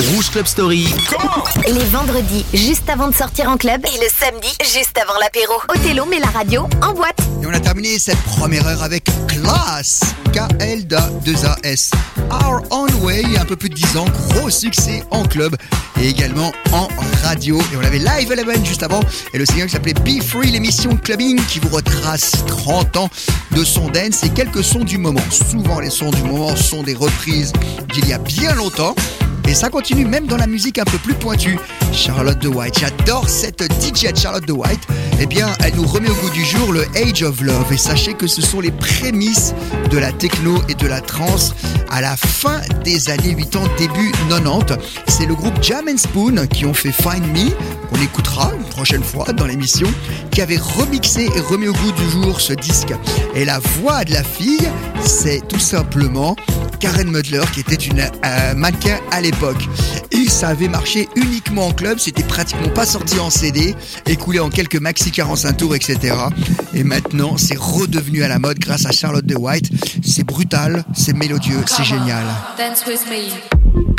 Rouge Club Story. Les vendredis, juste avant de sortir en club. Et le samedi, juste avant l'apéro. Othello met la radio en boîte. Et on a terminé cette première heure avec Class, K-L-2-A-S. Our Own Way, un peu plus de 10 ans, gros succès en club et également en radio. Et on avait Live Eleven juste avant et le single s'appelait Be Free, l'émission de clubbing qui vous retrace 30 ans de son dance et quelques sons du moment. Souvent les sons du moment sont des reprises d'il y a bien longtemps. Et ça continue même dans la musique un peu plus pointue. Charlotte de White, j'adore cette DJ Charlotte de White. Eh bien, elle nous remet au goût du jour le Age of Love. Et sachez que ce sont les prémices de la techno et de la trance à la fin des années 80, début 90. C'est le groupe Jam and Spoon qui ont fait Find Me, qu'on écoutera une prochaine fois dans l'émission, qui avait remixé et remis au goût du jour ce disque. Et la voix de la fille, c'est tout simplement Karen Mudler, qui était une euh, mannequin à l'époque. Et ça avait marché uniquement en club, c'était pratiquement pas sorti en CD, écoulé en quelques maxi 45 tours, etc. Et maintenant, c'est redevenu à la mode grâce à Charlotte de White. C'est brutal, c'est mélodieux, c'est génial. Dance with me.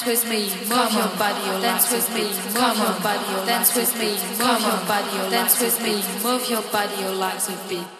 Dance with me, move your body, your dance with me, move your body, your dance with me, move your body, your dance with me, move your body, your legs with beat.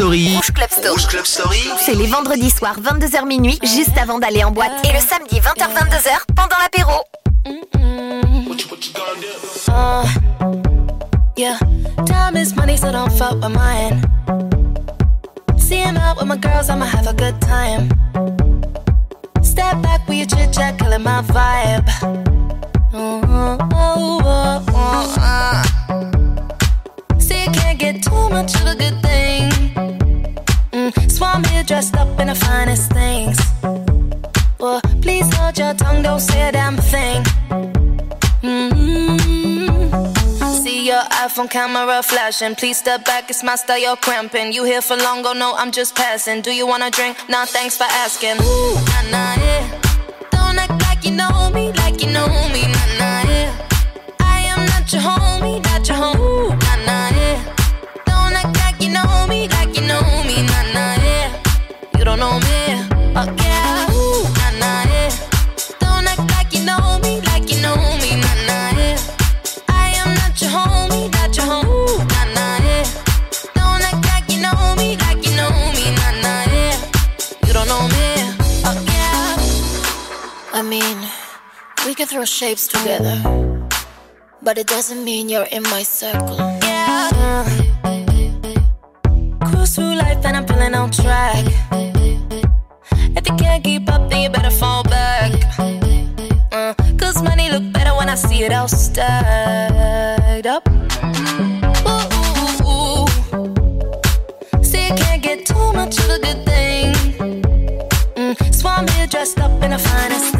Story. Rouge Club Story. Rouge Club Story. C'est les vendredis soirs 22h minuit, juste avant d'aller en boîte. Et le samedi 20h-22h, pendant l'apéro. Uh, yeah, time is money, so don't fuck with mine. Seeing out with my girls, I'ma have a good time. Step back with your chit chat, killing my vibe. Oh, oh, oh, oh, uh. See, you can't get too much of a good thing. I'm here dressed up in the finest things. Well, please hold your tongue, don't say a damn thing. Mm-hmm. See your iPhone camera flashing. Please step back, it's my style, you're cramping. You here for long, oh no, I'm just passing. Do you wanna drink? Nah, thanks for asking. Ooh, nah, nah, yeah. Don't act like you know me, like you know me, nah, nah, yeah. We can throw shapes together, but it doesn't mean you're in my circle. Yeah. Cruise through life and I'm feeling on track. If you can't keep up, then you better fall back. Uh, Cause money look better when I see it all stacked up. See, you can't get too much of a good thing. Mm, so I'm here dressed up in the finest.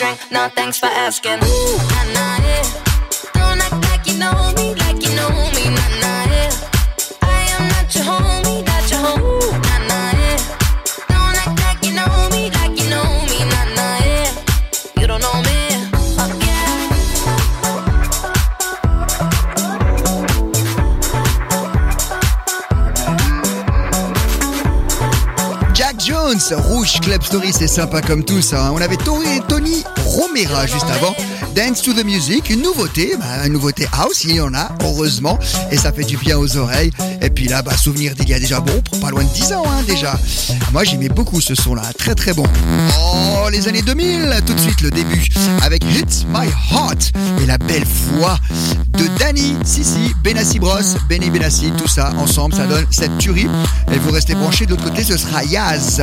drink? Nah, thanks for asking. Ooh, nah, nah, yeah. Don't act like you know me, like you know me, nah, nah, yeah. I am not your homie, not your home. Ooh, nah, nah, yeah. Don't act like you know me, like you know me, nah, nah, yeah. You don't know me, Jones, Rouge Club Story, c'est sympa comme tout ça. hein. On avait Tony, Tony Romera juste avant. Dance to the Music, une nouveauté, bah, une nouveauté house, il y en a, heureusement, et ça fait du bien aux oreilles. Et puis là, bah, souvenir d'il y a déjà bon, pas loin de 10 ans hein, déjà. Moi j'aimais beaucoup ce son là, très très bon. Oh, les années 2000, tout de suite le début avec Hit My Heart et la belle voix de Danny, Sissi, Benassi Bros, Benny Benassi, tout ça ensemble, ça donne cette tuerie. Et vous restez branchés, de l'autre côté ce sera Yaz.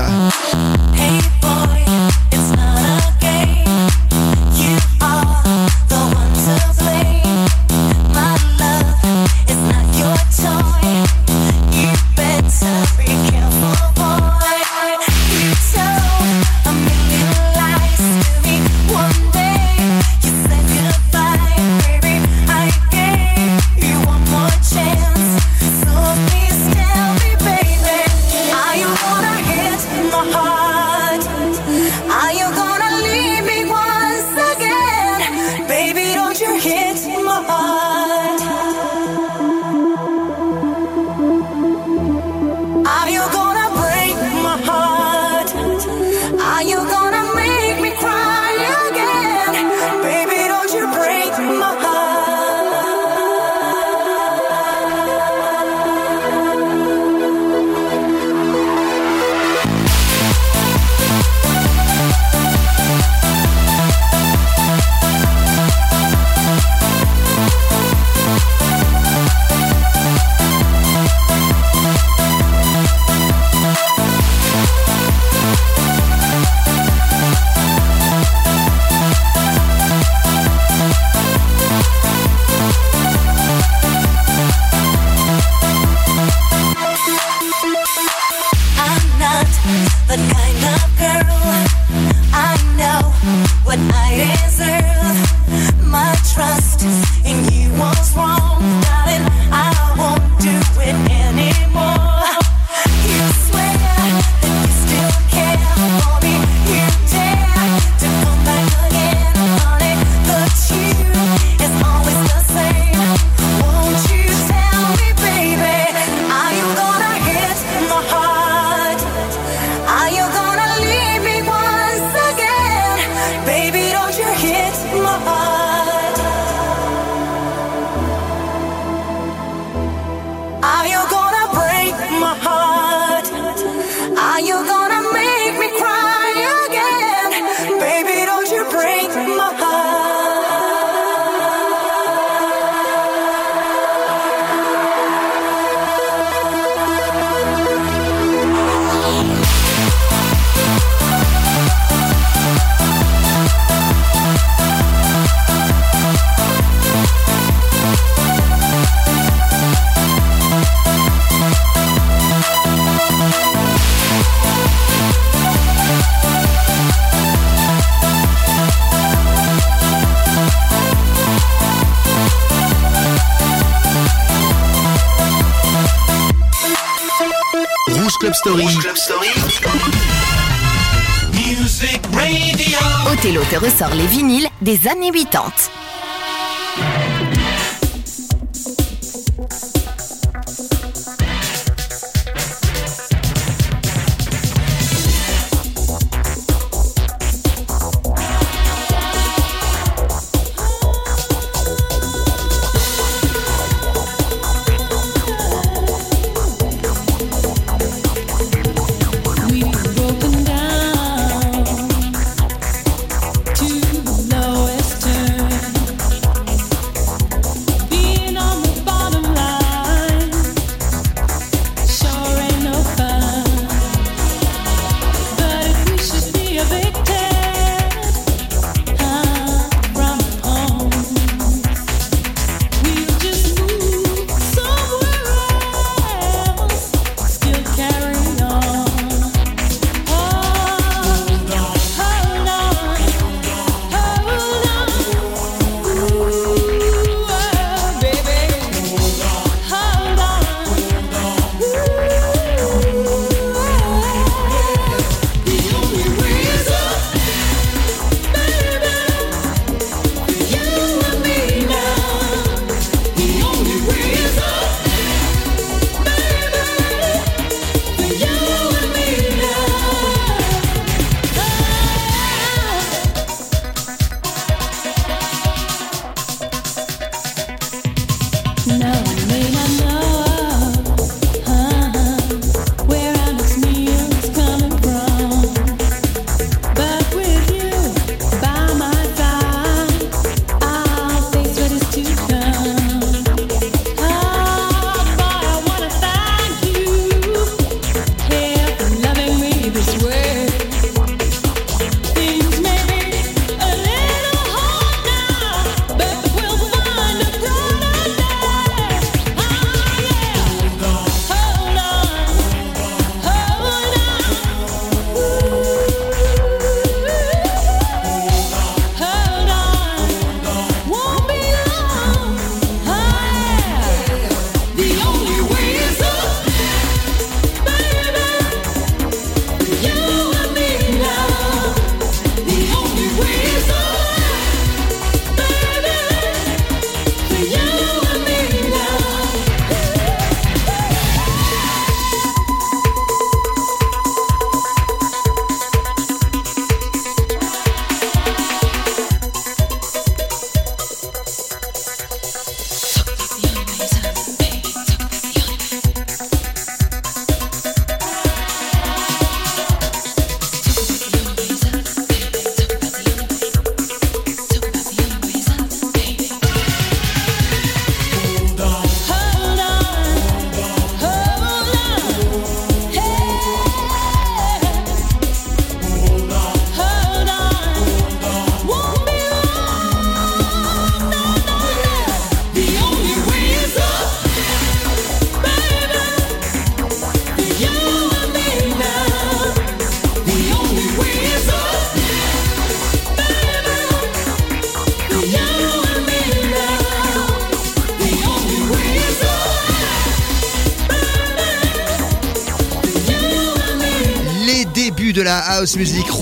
Ressort les vinyles des années 80.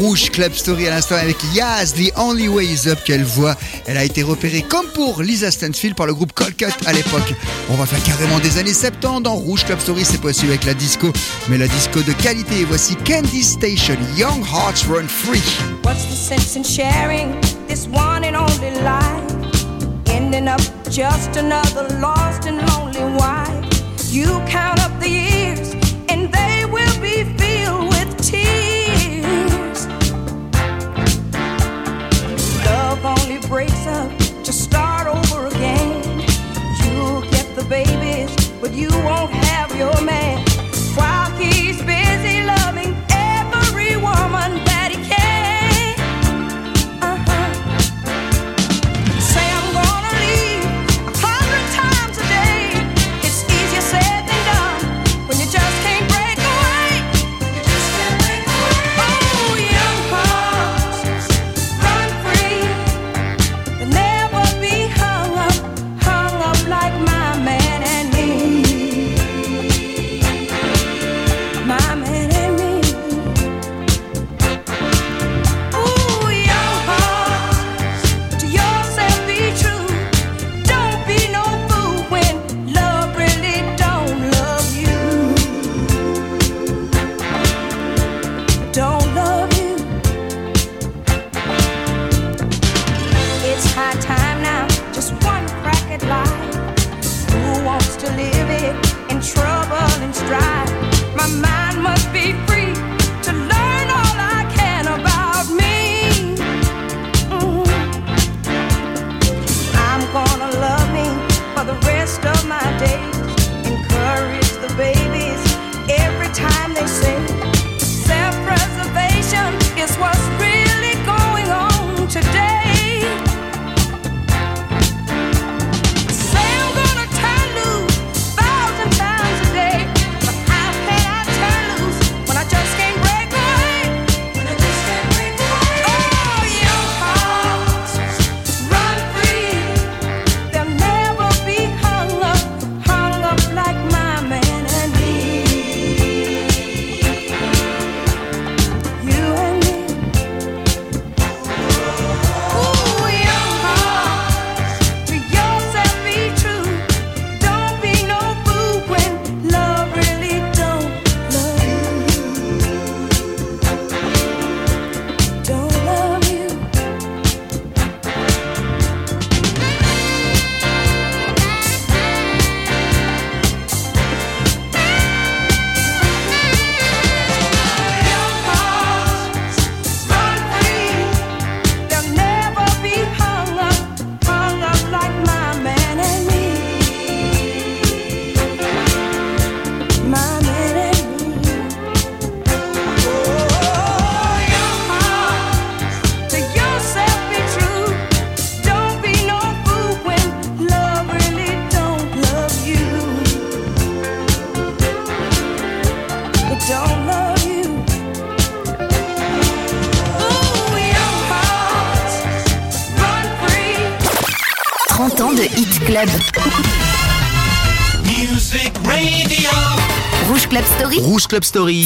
Rouge Club Story à l'instant avec Yaz, The Only Way Is Up qu'elle voit. Elle a été repérée comme pour Lisa Stansfield par le groupe Cold Cut à l'époque. On va faire carrément des années 70 dans Rouge Club Story, c'est possible avec la disco, mais la disco de qualité. Et voici Candy Station, Young Hearts Run Free. What's the sense in sharing this one and only life? Ending up just another lost and lonely wife. You count up the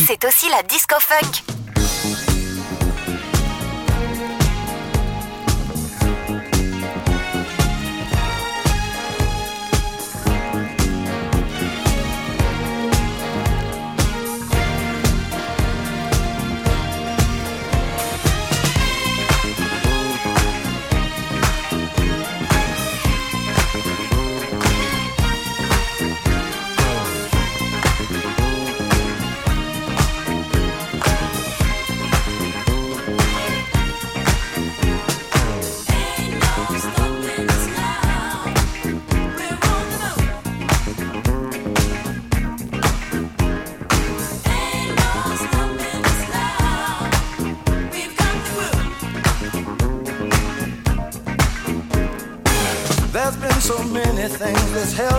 C'est aussi la disco funk.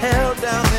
held down.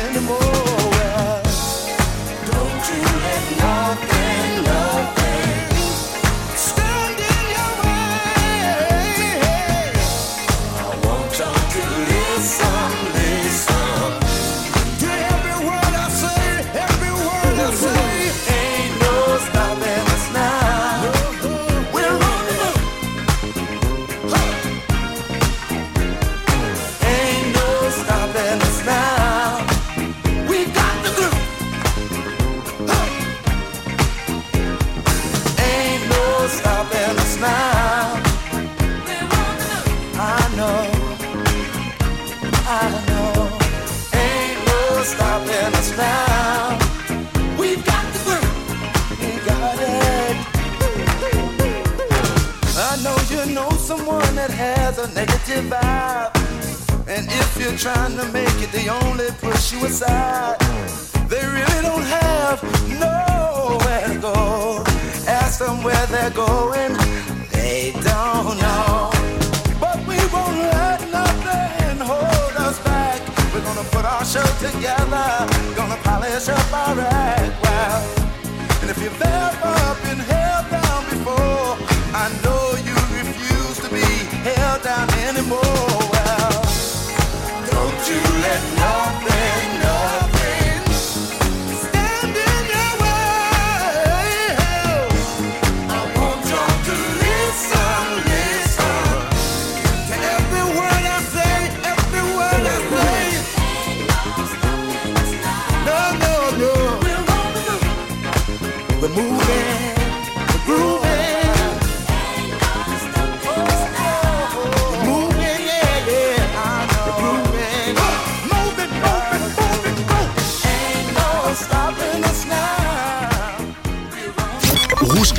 They really don't have nowhere to go. Ask them where they're going, they don't know. But we won't let nothing hold us back. We're gonna put our show together, gonna polish up our act. Wow. And if you've ever been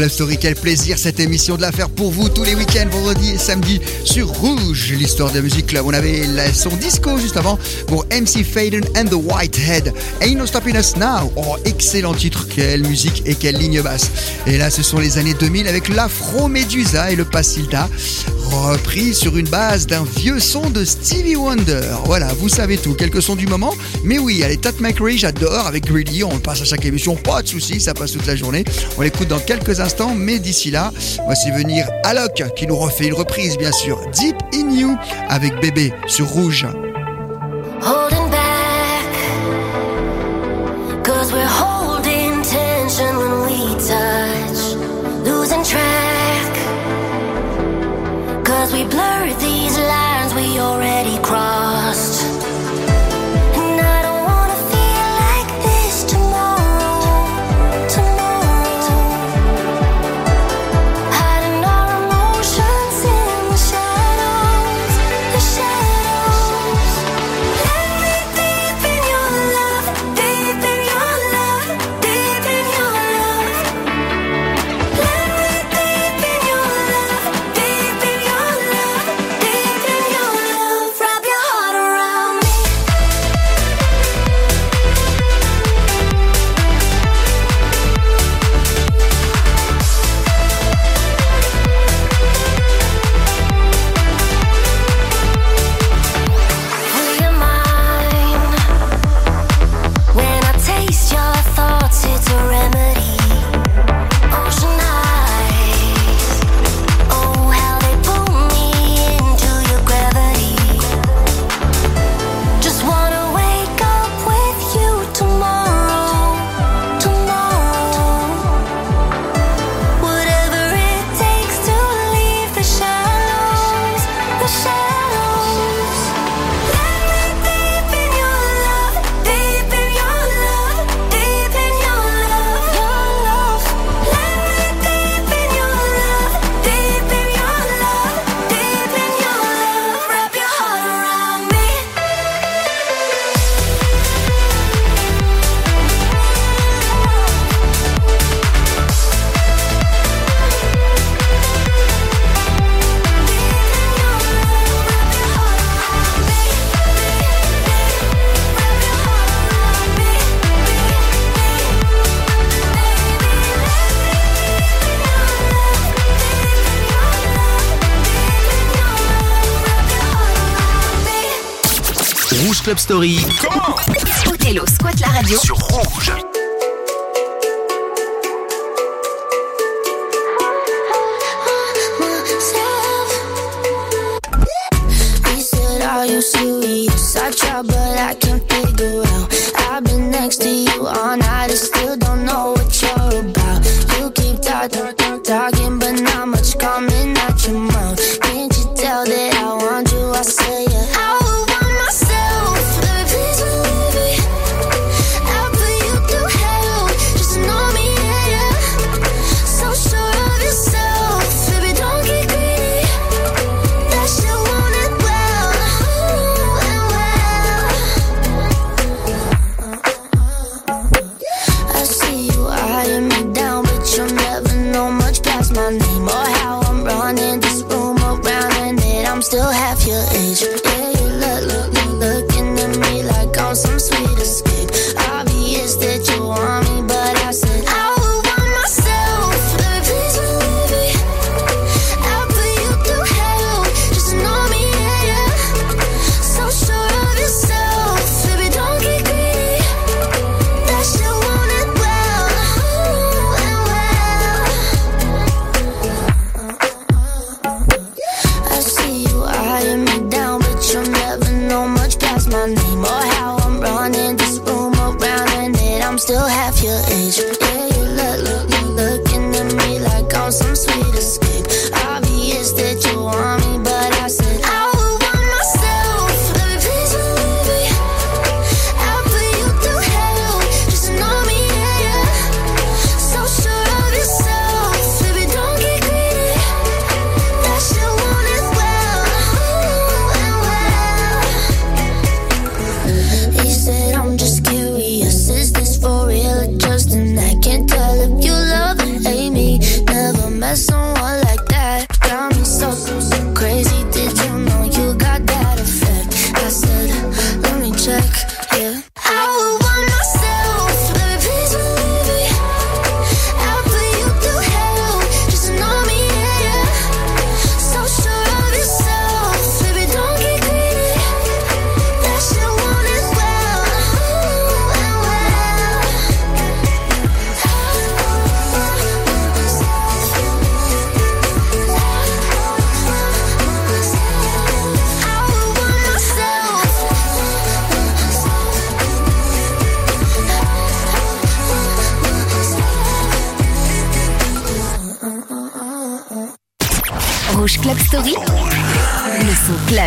Club Story. Quel plaisir cette émission de la faire pour vous tous les week-ends, vendredi et samedi sur Rouge, l'histoire de la musique club. On avait la, son disco juste avant pour MC Faden and the Whitehead. Ain't no stopping us now. Oh, excellent titre. Quelle musique et quelle ligne basse. Et là, ce sont les années 2000 avec l'Afro Medusa et le Passilda repris sur une base d'un vieux son de Stevie Wonder. Voilà, vous savez tout, quelques sons du moment. Mais oui, allez, Tat McRae, j'adore avec Greedy, on passe à chaque émission, pas de soucis, ça passe toute la journée. On l'écoute dans quelques instants mais d'ici là, voici venir Alok qui nous refait une reprise, bien sûr, Deep in You avec bébé sur rouge. Club Story. Comment Othello squatte la radio sur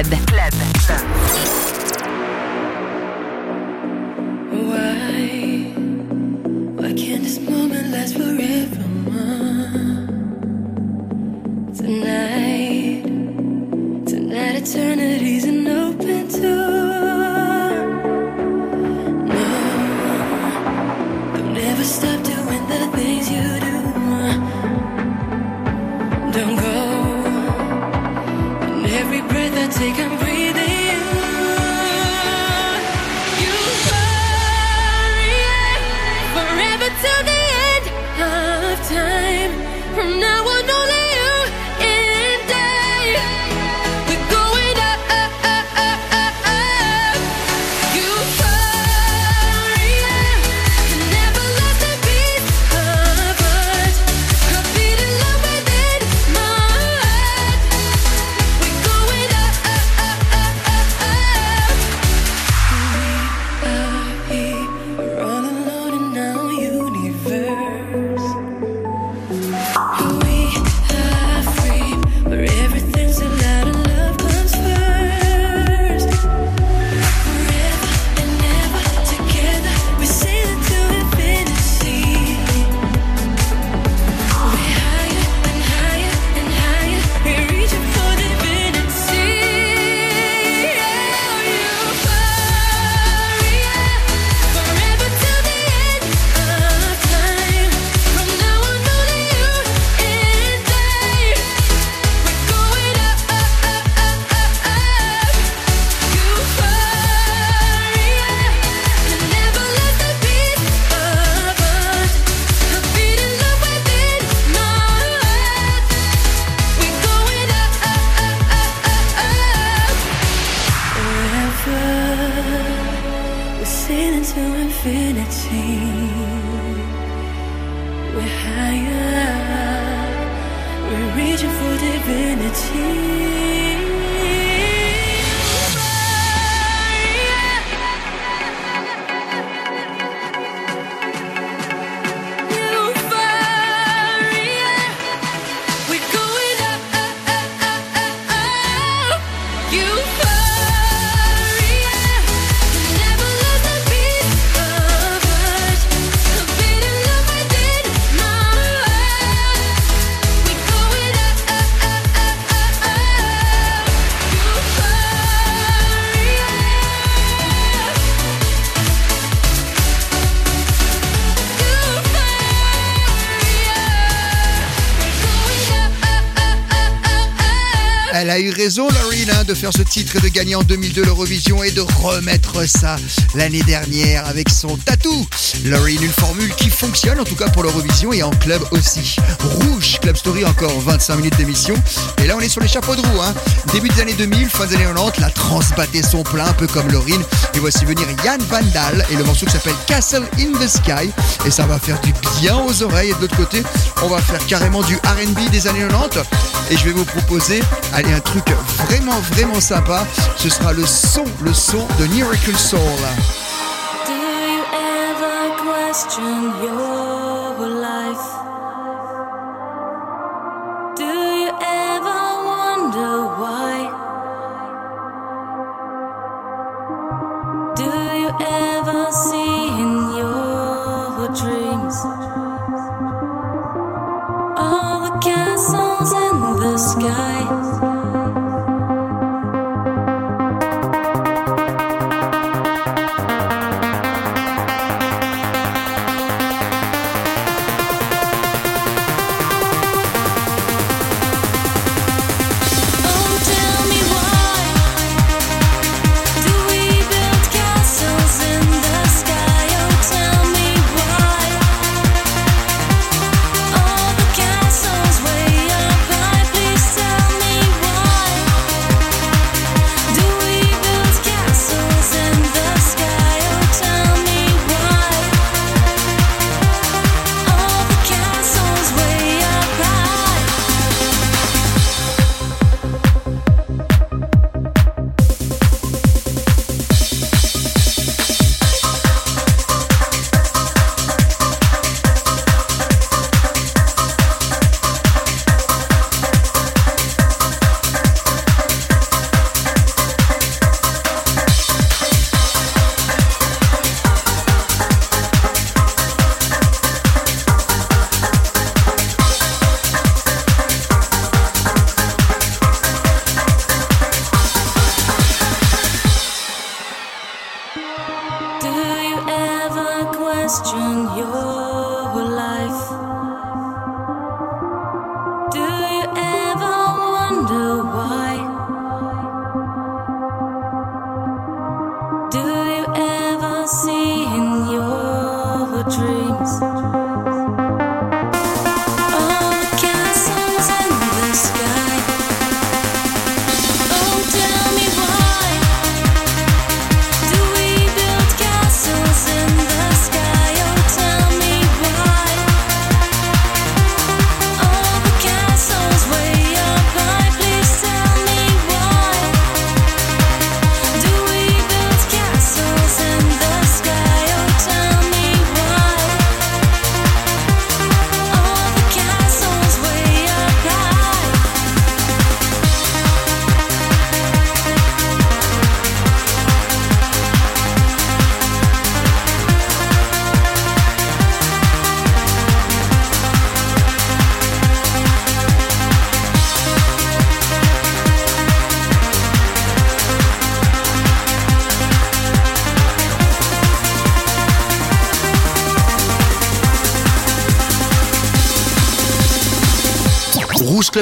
club. De faire ce de gagner en 2002 l'Eurovision et de remettre ça l'année dernière avec son tatou. Lauryn, une formule qui fonctionne en tout cas pour l'Eurovision et en club aussi. Rouge, Club Story, encore 25 minutes d'émission. Et là, on est sur les chapeaux de roue. Hein. Début des années 2000, fin des années 90, la trance battait son plein, un peu comme Lauryn. Et voici venir Yann Vandal et le morceau qui s'appelle Castle in the Sky. Et ça va faire du bien aux oreilles. Et de l'autre côté, on va faire carrément du RB des années 90. Et je vais vous proposer, allez, un truc vraiment, vraiment sympa. Ce sera le son, le son de Miracle Soul. Do you ever question your life? Do you ever wonder why? Do you ever see in your dreams all the castles in the sky?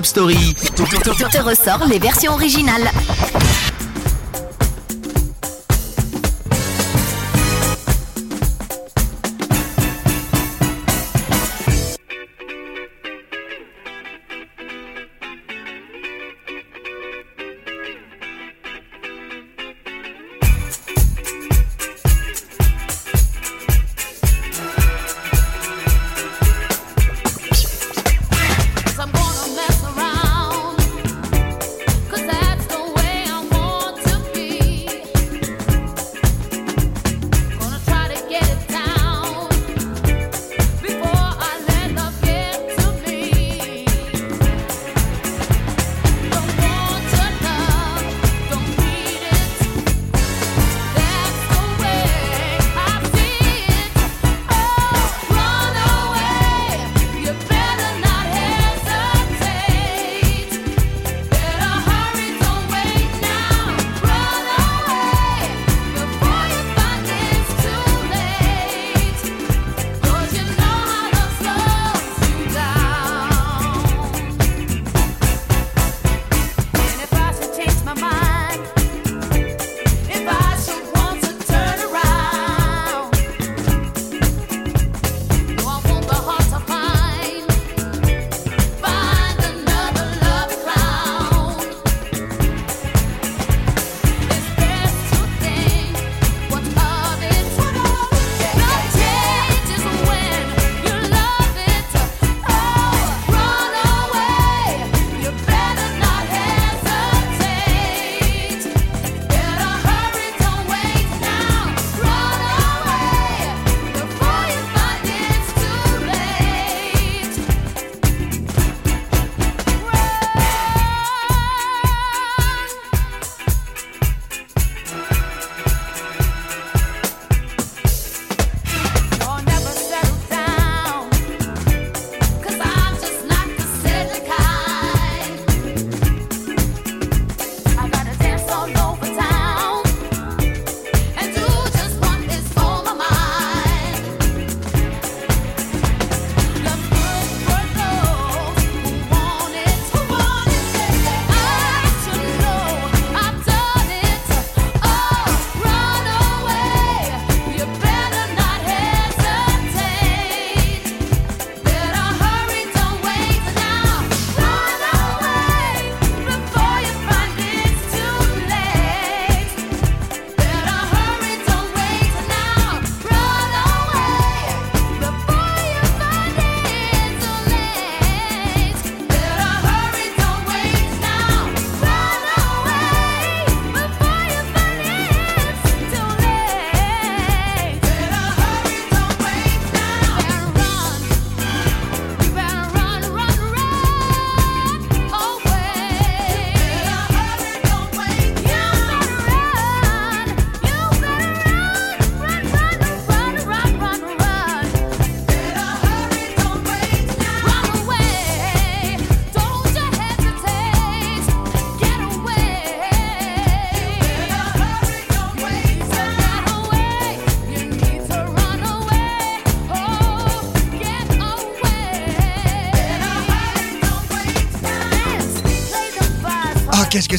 Story. Te ressort les versions originales.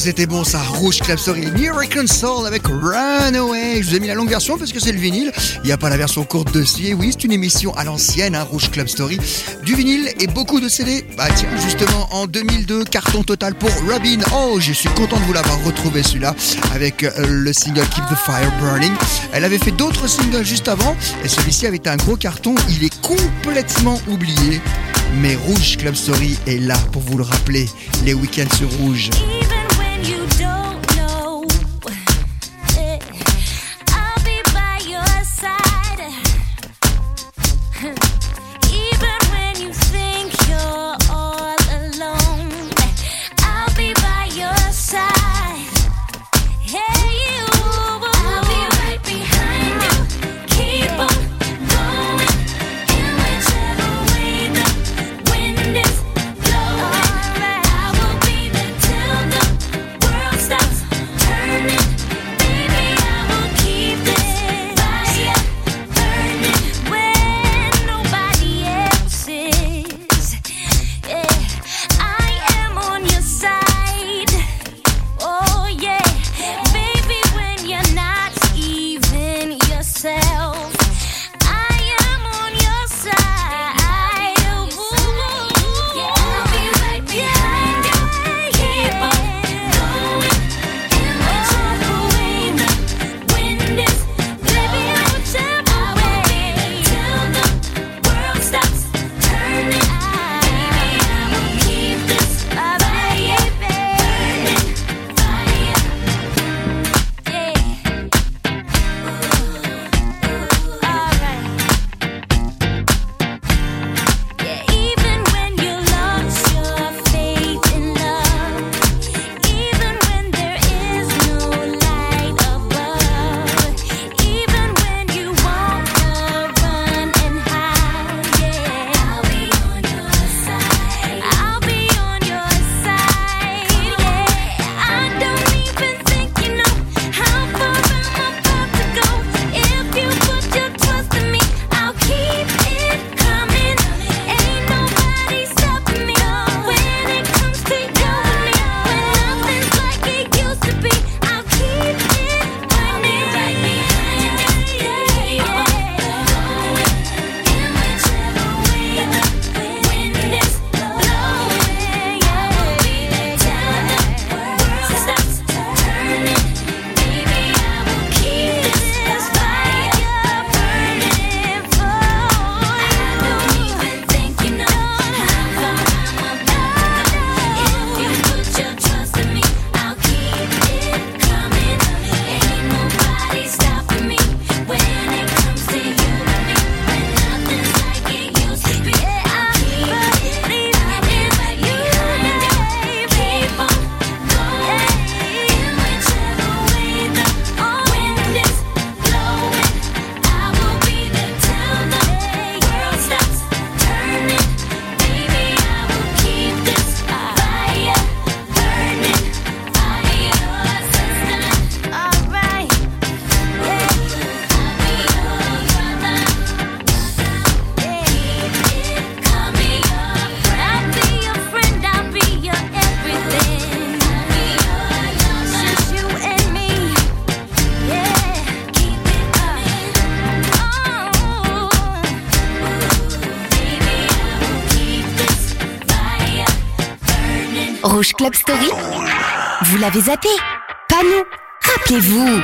c'était bon ça, Rouge Club Story, Miracle Soul avec Runaway. Je vous ai mis la longue version parce que c'est le vinyle. Il n'y a pas la version courte de Oui, c'est une émission à l'ancienne, hein, Rouge Club Story. Du vinyle et beaucoup de CD. Bah tiens, justement, en 2002, carton total pour Robin. Oh, je suis content de vous l'avoir retrouvé celui-là avec euh, le single Keep the Fire Burning. Elle avait fait d'autres singles juste avant et celui-ci avait un gros carton. Il est complètement oublié. Mais Rouge Club Story est là pour vous le rappeler, les week-ends sur Rouge. Club Story. Vous l'avez zappé. Pas nous. Rappelez-vous.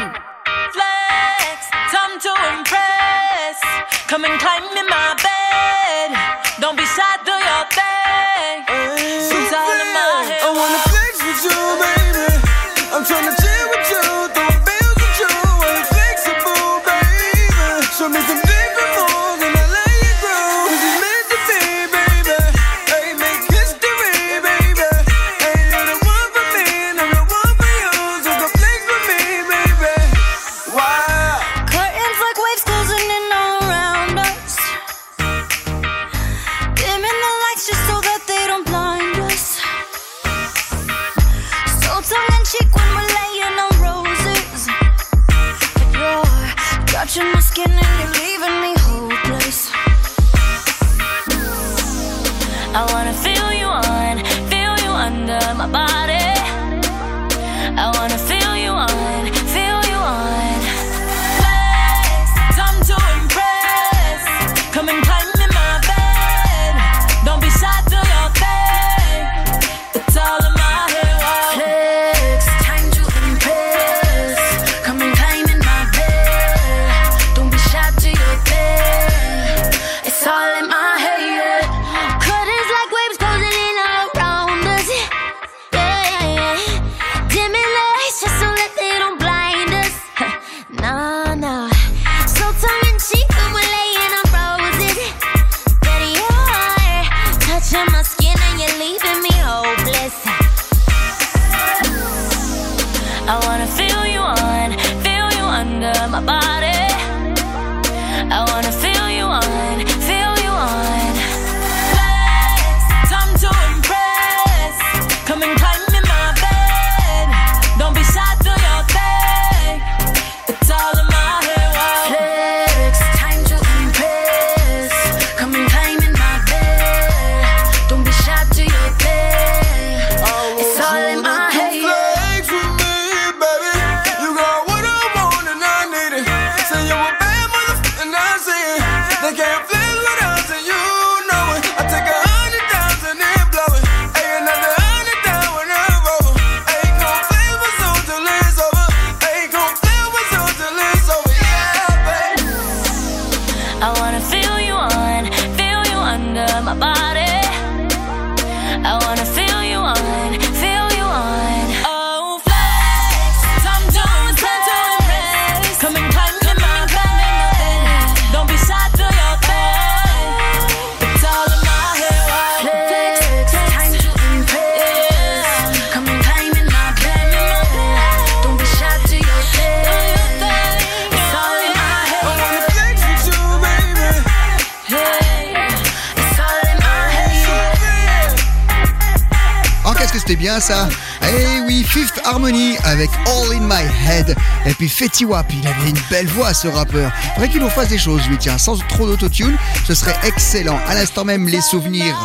ça. Eh oui, Fifth Harmony avec All in My Head. Et puis Fetty Wap, il avait une belle voix ce rappeur. Faudrait qu'il nous fasse des choses, lui, tiens, sans trop d'autotune, ce serait excellent. À l'instant même, les souvenirs.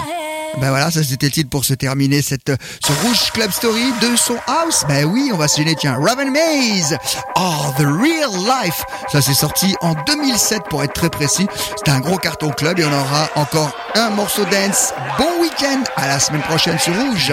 Ben voilà, ça c'était le titre pour se terminer cette, ce Rouge Club Story de son house. Ben oui, on va se gêner, tiens. Raven Maze, Oh, The Real Life. Ça c'est sorti en 2007 pour être très précis. C'était un gros carton club et on aura encore un morceau dance. Bon week-end, à la semaine prochaine sur Rouge.